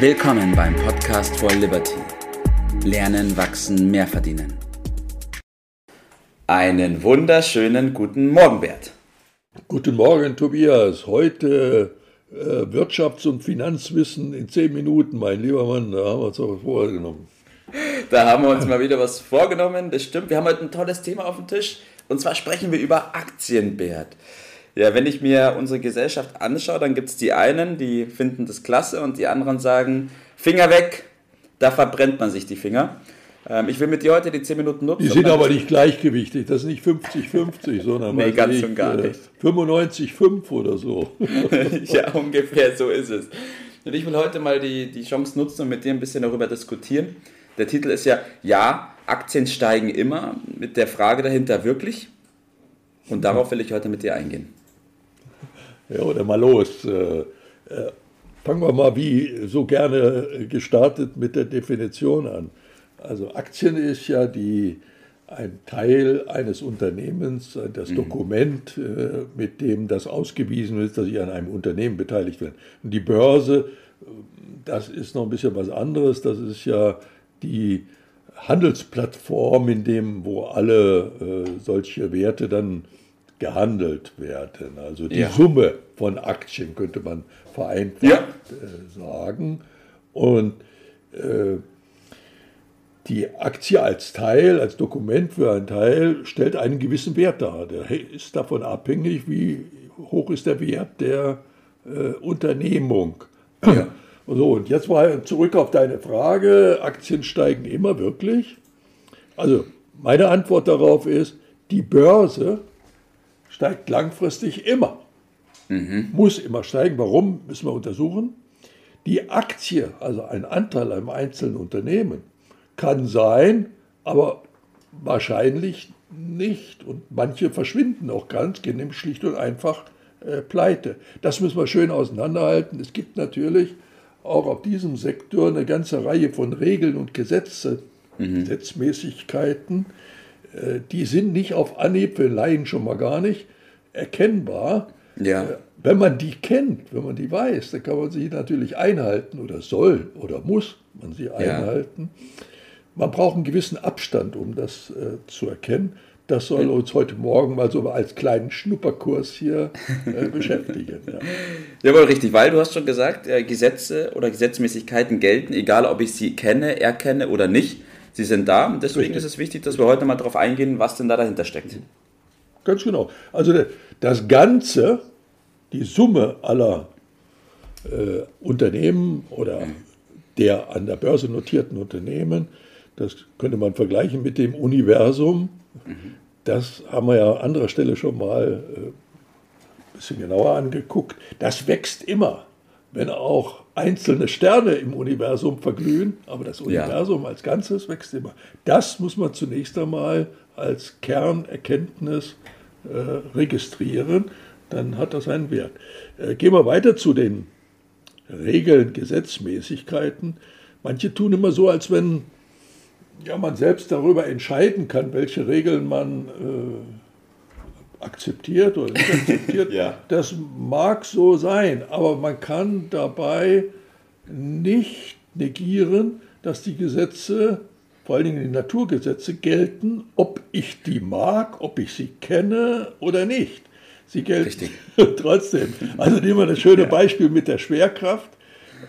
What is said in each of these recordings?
Willkommen beim Podcast for Liberty. Lernen, wachsen, mehr verdienen. Einen wunderschönen guten Morgen, Bert. Guten Morgen, Tobias. Heute äh, Wirtschafts- und Finanzwissen in zehn Minuten, mein lieber Mann. Da haben wir uns auch vorgenommen. Da haben wir uns mal wieder was vorgenommen. Das stimmt. Wir haben heute ein tolles Thema auf dem Tisch. Und zwar sprechen wir über Aktien, Bert. Ja, wenn ich mir unsere Gesellschaft anschaue, dann gibt es die einen, die finden das klasse und die anderen sagen, Finger weg, da verbrennt man sich die Finger. Ähm, ich will mit dir heute die 10 Minuten nutzen. Die sind aber nicht gleichgewichtig, das ist nicht 50-50, sondern nee, ganz nicht, und gar nicht. 95-5 oder so. ja, ungefähr so ist es. Und ich will heute mal die, die Chance nutzen und mit dir ein bisschen darüber diskutieren. Der Titel ist ja, ja, Aktien steigen immer, mit der Frage dahinter wirklich. Und darauf will ich heute mit dir eingehen. Ja, oder mal los. Äh, äh, fangen wir mal wie so gerne gestartet mit der Definition an. Also Aktien ist ja die, ein Teil eines Unternehmens, das mhm. Dokument, äh, mit dem das ausgewiesen ist, dass ich an einem Unternehmen beteiligt bin. Und die Börse, das ist noch ein bisschen was anderes. Das ist ja die Handelsplattform, in dem, wo alle solche Werte dann gehandelt werden. Also die ja. Summe von Aktien könnte man vereinfacht ja. äh, sagen. Und äh, die Aktie als Teil, als Dokument für einen Teil, stellt einen gewissen Wert dar. Der ist davon abhängig, wie hoch ist der Wert der äh, Unternehmung. Ja. So, und jetzt mal zurück auf deine Frage. Aktien steigen immer wirklich? Also, meine Antwort darauf ist, die Börse steigt langfristig immer. Mhm. Muss immer steigen. Warum, müssen wir untersuchen. Die Aktie, also ein Anteil am einzelnen Unternehmen, kann sein, aber wahrscheinlich nicht. Und manche verschwinden auch ganz, gehen nämlich schlicht und einfach äh, pleite. Das müssen wir schön auseinanderhalten. Es gibt natürlich auch auf diesem Sektor eine ganze Reihe von Regeln und Gesetze, mhm. Gesetzmäßigkeiten, die sind nicht auf Anhieb, für Laien schon mal gar nicht, erkennbar. Ja. Äh, wenn man die kennt, wenn man die weiß, dann kann man sie natürlich einhalten oder soll oder muss man sie einhalten. Ja. Man braucht einen gewissen Abstand, um das äh, zu erkennen. Das soll uns heute Morgen mal so als kleinen Schnupperkurs hier äh, beschäftigen. Ja. Jawohl, richtig, weil du hast schon gesagt, äh, Gesetze oder Gesetzmäßigkeiten gelten, egal ob ich sie kenne, erkenne oder nicht. Sie sind da und deswegen richtig. ist es wichtig, dass wir heute mal darauf eingehen, was denn da dahinter steckt. Ganz genau. Also das Ganze, die Summe aller äh, Unternehmen oder der an der Börse notierten Unternehmen, das könnte man vergleichen mit dem Universum. Das haben wir ja an anderer Stelle schon mal äh, ein bisschen genauer angeguckt. Das wächst immer, wenn auch einzelne Sterne im Universum verglühen, aber das Universum ja. als Ganzes wächst immer. Das muss man zunächst einmal als Kernerkenntnis äh, registrieren, dann hat das einen Wert. Äh, gehen wir weiter zu den Regeln, Gesetzmäßigkeiten. Manche tun immer so, als wenn ja, man selbst darüber entscheiden kann, welche Regeln man äh, akzeptiert oder nicht akzeptiert. ja. Das mag so sein, aber man kann dabei nicht negieren, dass die Gesetze vor allen Dingen die Naturgesetze gelten, ob ich die mag, ob ich sie kenne oder nicht. Sie gelten Richtig. trotzdem. Also nehmen wir das schöne ja. Beispiel mit der Schwerkraft.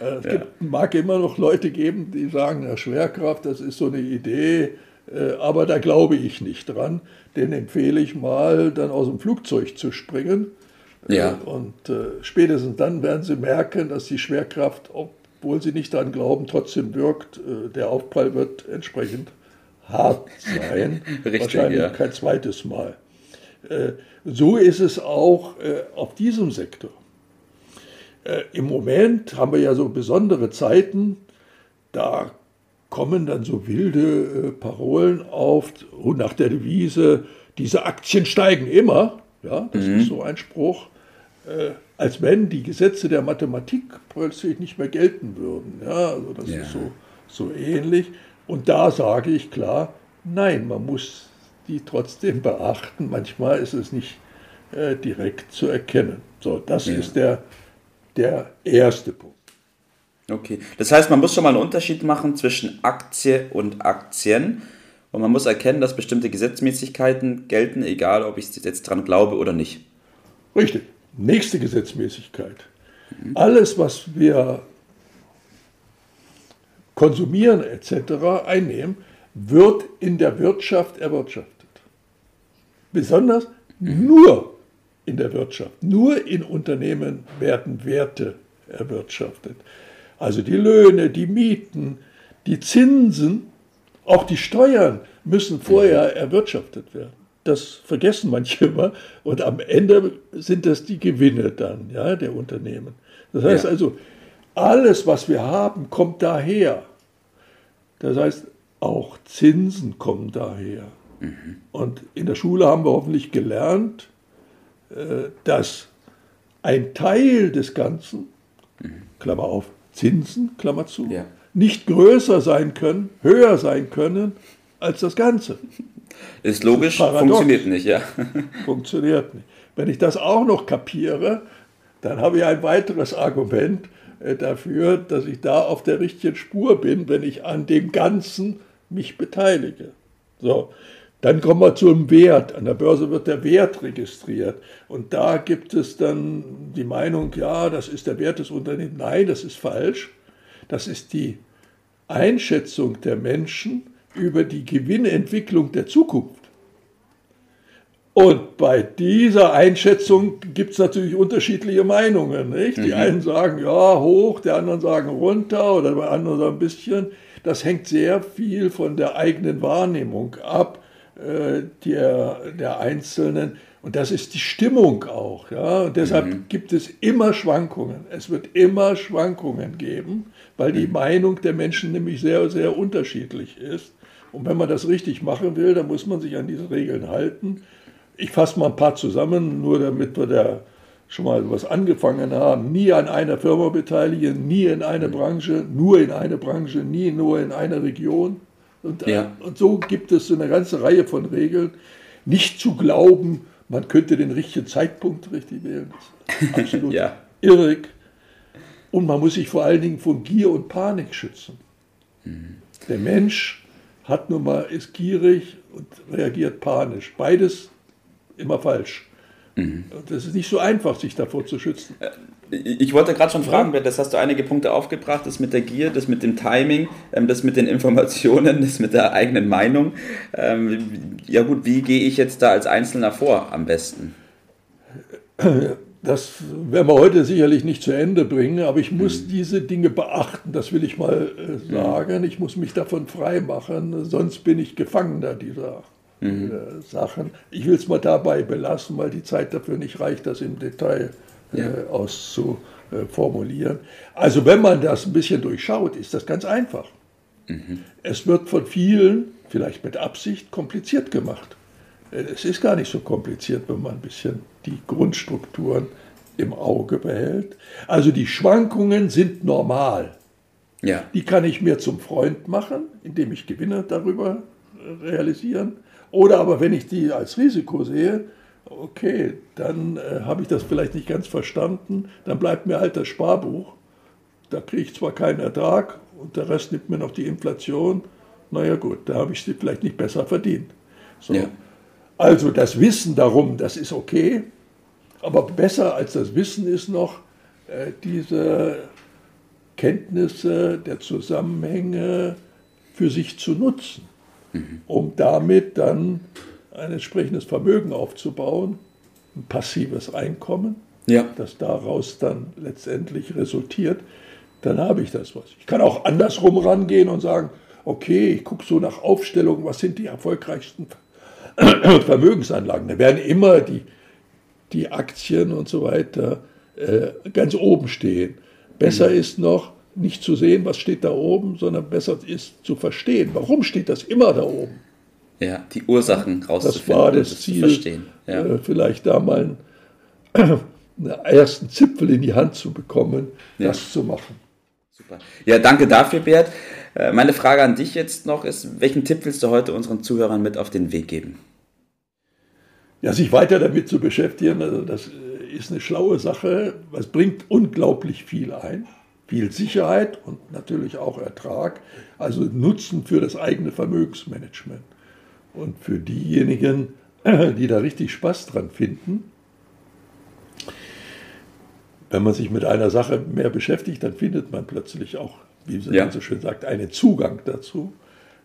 Äh, es ja. gibt, mag immer noch Leute geben, die sagen, ja, Schwerkraft, das ist so eine Idee, aber da glaube ich nicht dran. Den empfehle ich mal, dann aus dem Flugzeug zu springen. Ja. Äh, und spätestens dann werden sie merken, dass die Schwerkraft, ob obwohl sie nicht daran glauben, trotzdem wirkt. Äh, der Aufprall wird entsprechend hart sein. Richtig, Wahrscheinlich ja. kein zweites Mal. Äh, so ist es auch äh, auf diesem Sektor. Im Moment haben wir ja so besondere Zeiten, da kommen dann so wilde Parolen auf nach der Devise, diese Aktien steigen immer. Ja, das mhm. ist so ein Spruch als wenn die Gesetze der Mathematik plötzlich nicht mehr gelten würden. Ja, also das ja. ist so, so ähnlich. Und da sage ich klar, nein, man muss die trotzdem beachten. Manchmal ist es nicht äh, direkt zu erkennen. So, das ja. ist der, der erste Punkt. Okay, das heißt, man muss schon mal einen Unterschied machen zwischen Aktie und Aktien. Und man muss erkennen, dass bestimmte Gesetzmäßigkeiten gelten, egal ob ich jetzt dran glaube oder nicht. Richtig. Nächste Gesetzmäßigkeit. Alles, was wir konsumieren etc. einnehmen, wird in der Wirtschaft erwirtschaftet. Besonders nur in der Wirtschaft, nur in Unternehmen werden Werte erwirtschaftet. Also die Löhne, die Mieten, die Zinsen, auch die Steuern müssen vorher erwirtschaftet werden. Das vergessen manche immer. Und am Ende sind das die Gewinne dann, ja, der Unternehmen. Das heißt ja. also, alles, was wir haben, kommt daher. Das heißt, auch Zinsen kommen daher. Mhm. Und in der Schule haben wir hoffentlich gelernt, äh, dass ein Teil des Ganzen, mhm. Klammer auf, Zinsen, Klammer zu, ja. nicht größer sein können, höher sein können als das Ganze. Ist logisch, ist funktioniert nicht, ja. funktioniert nicht. Wenn ich das auch noch kapiere, dann habe ich ein weiteres Argument äh, dafür, dass ich da auf der richtigen Spur bin, wenn ich an dem Ganzen mich beteilige. So, dann kommen wir zum Wert. An der Börse wird der Wert registriert. Und da gibt es dann die Meinung, ja, das ist der Wert des Unternehmens. Nein, das ist falsch. Das ist die Einschätzung der Menschen über die Gewinnentwicklung der Zukunft. Und bei dieser Einschätzung gibt es natürlich unterschiedliche Meinungen. Nicht? Die mhm. einen sagen, ja, hoch, die anderen sagen runter oder bei anderen sagen ein bisschen. Das hängt sehr viel von der eigenen Wahrnehmung ab der, der Einzelnen. Und das ist die Stimmung auch. Ja? Und deshalb mhm. gibt es immer Schwankungen. Es wird immer Schwankungen geben, weil die mhm. Meinung der Menschen nämlich sehr, sehr unterschiedlich ist. Und wenn man das richtig machen will, dann muss man sich an diese Regeln halten. Ich fasse mal ein paar zusammen, nur damit wir da schon mal was angefangen haben. Nie an einer Firma beteiligen, nie in eine mhm. Branche, nur in eine Branche, nie nur in eine Region. Und, ja. und so gibt es eine ganze Reihe von Regeln. Nicht zu glauben, man könnte den richtigen Zeitpunkt richtig wählen. Ist absolut ja. irrig. Und man muss sich vor allen Dingen von Gier und Panik schützen. Mhm. Der Mensch hat nun mal, ist gierig und reagiert panisch. Beides immer falsch. Mhm. Das ist nicht so einfach, sich davor zu schützen. Äh, ich wollte gerade schon fragen, das hast du einige Punkte aufgebracht, das mit der Gier, das mit dem Timing, ähm, das mit den Informationen, das mit der eigenen Meinung. Ähm, ja gut, wie gehe ich jetzt da als Einzelner vor am besten? Das werden wir heute sicherlich nicht zu Ende bringen, aber ich muss mhm. diese Dinge beachten, das will ich mal äh, sagen. Ich muss mich davon frei machen, sonst bin ich Gefangener dieser mhm. äh, Sachen. Ich will es mal dabei belassen, weil die Zeit dafür nicht reicht, das im Detail zu ja. äh, auszuformulieren. Also wenn man das ein bisschen durchschaut, ist das ganz einfach. Mhm. Es wird von vielen, vielleicht mit Absicht, kompliziert gemacht. Äh, es ist gar nicht so kompliziert, wenn man ein bisschen die Grundstrukturen im Auge behält. Also die Schwankungen sind normal. Ja. Die kann ich mir zum Freund machen, indem ich Gewinne darüber realisieren. Oder aber wenn ich die als Risiko sehe, okay, dann äh, habe ich das vielleicht nicht ganz verstanden, dann bleibt mir halt das Sparbuch. Da kriege ich zwar keinen Ertrag und der Rest nimmt mir noch die Inflation. Naja gut, da habe ich sie vielleicht nicht besser verdient. So. Ja. Also das Wissen darum, das ist okay, aber besser als das Wissen ist noch äh, diese Kenntnisse der Zusammenhänge für sich zu nutzen, mhm. um damit dann ein entsprechendes Vermögen aufzubauen, ein passives Einkommen, ja. das daraus dann letztendlich resultiert, dann habe ich das was. Ich kann auch andersrum rangehen und sagen, okay, ich gucke so nach Aufstellung, was sind die erfolgreichsten Vermögensanlagen. Da werden immer die, die Aktien und so weiter äh, ganz oben stehen. Besser mhm. ist noch, nicht zu sehen, was steht da oben, sondern besser ist zu verstehen, warum steht das immer da oben. Ja, die Ursachen rauszufinden. Das war das, das Ziel, verstehen. Ja. Äh, vielleicht da mal einen, einen, ersten Zipfel in die Hand zu bekommen, ja. das zu machen. Super. Ja, danke dafür, Bert. Äh, meine Frage an dich jetzt noch ist, welchen Tipp willst du heute unseren Zuhörern mit auf den Weg geben? Ja, sich weiter damit zu beschäftigen, also das äh, ist eine schlaue Sache. Es bringt unglaublich viel ein. Viel Sicherheit und natürlich auch Ertrag, also Nutzen für das eigene Vermögensmanagement. Und für diejenigen, die da richtig Spaß dran finden, wenn man sich mit einer Sache mehr beschäftigt, dann findet man plötzlich auch, wie man ja. so schön sagt, einen Zugang dazu.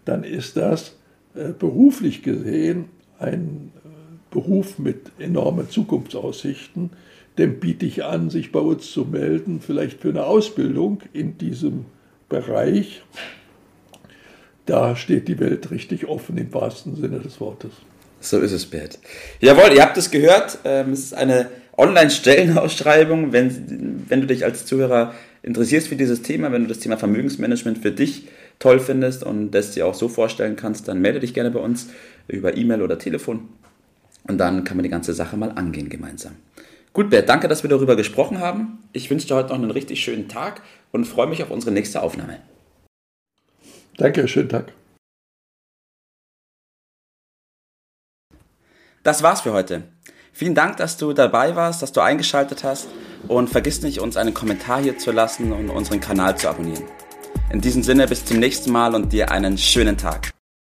Dann ist das äh, beruflich gesehen ein äh, Beruf mit enormen Zukunftsaussichten, dem biete ich an, sich bei uns zu melden, vielleicht für eine Ausbildung in diesem Bereich. Da steht die Welt richtig offen im wahrsten Sinne des Wortes. So ist es, Bert. Jawohl, ihr habt es gehört. Ähm, es ist eine Online-Stellenausschreibung. Wenn, wenn du dich als Zuhörer interessierst für dieses Thema, wenn du das Thema Vermögensmanagement für dich toll findest und das dir auch so vorstellen kannst, dann melde dich gerne bei uns über E-Mail oder Telefon. Und dann kann man die ganze Sache mal angehen gemeinsam. Gut, Bert, danke, dass wir darüber gesprochen haben. Ich wünsche dir heute noch einen richtig schönen Tag und freue mich auf unsere nächste Aufnahme. Danke, schönen Tag. Das war's für heute. Vielen Dank, dass du dabei warst, dass du eingeschaltet hast und vergiss nicht, uns einen Kommentar hier zu lassen und unseren Kanal zu abonnieren. In diesem Sinne, bis zum nächsten Mal und dir einen schönen Tag.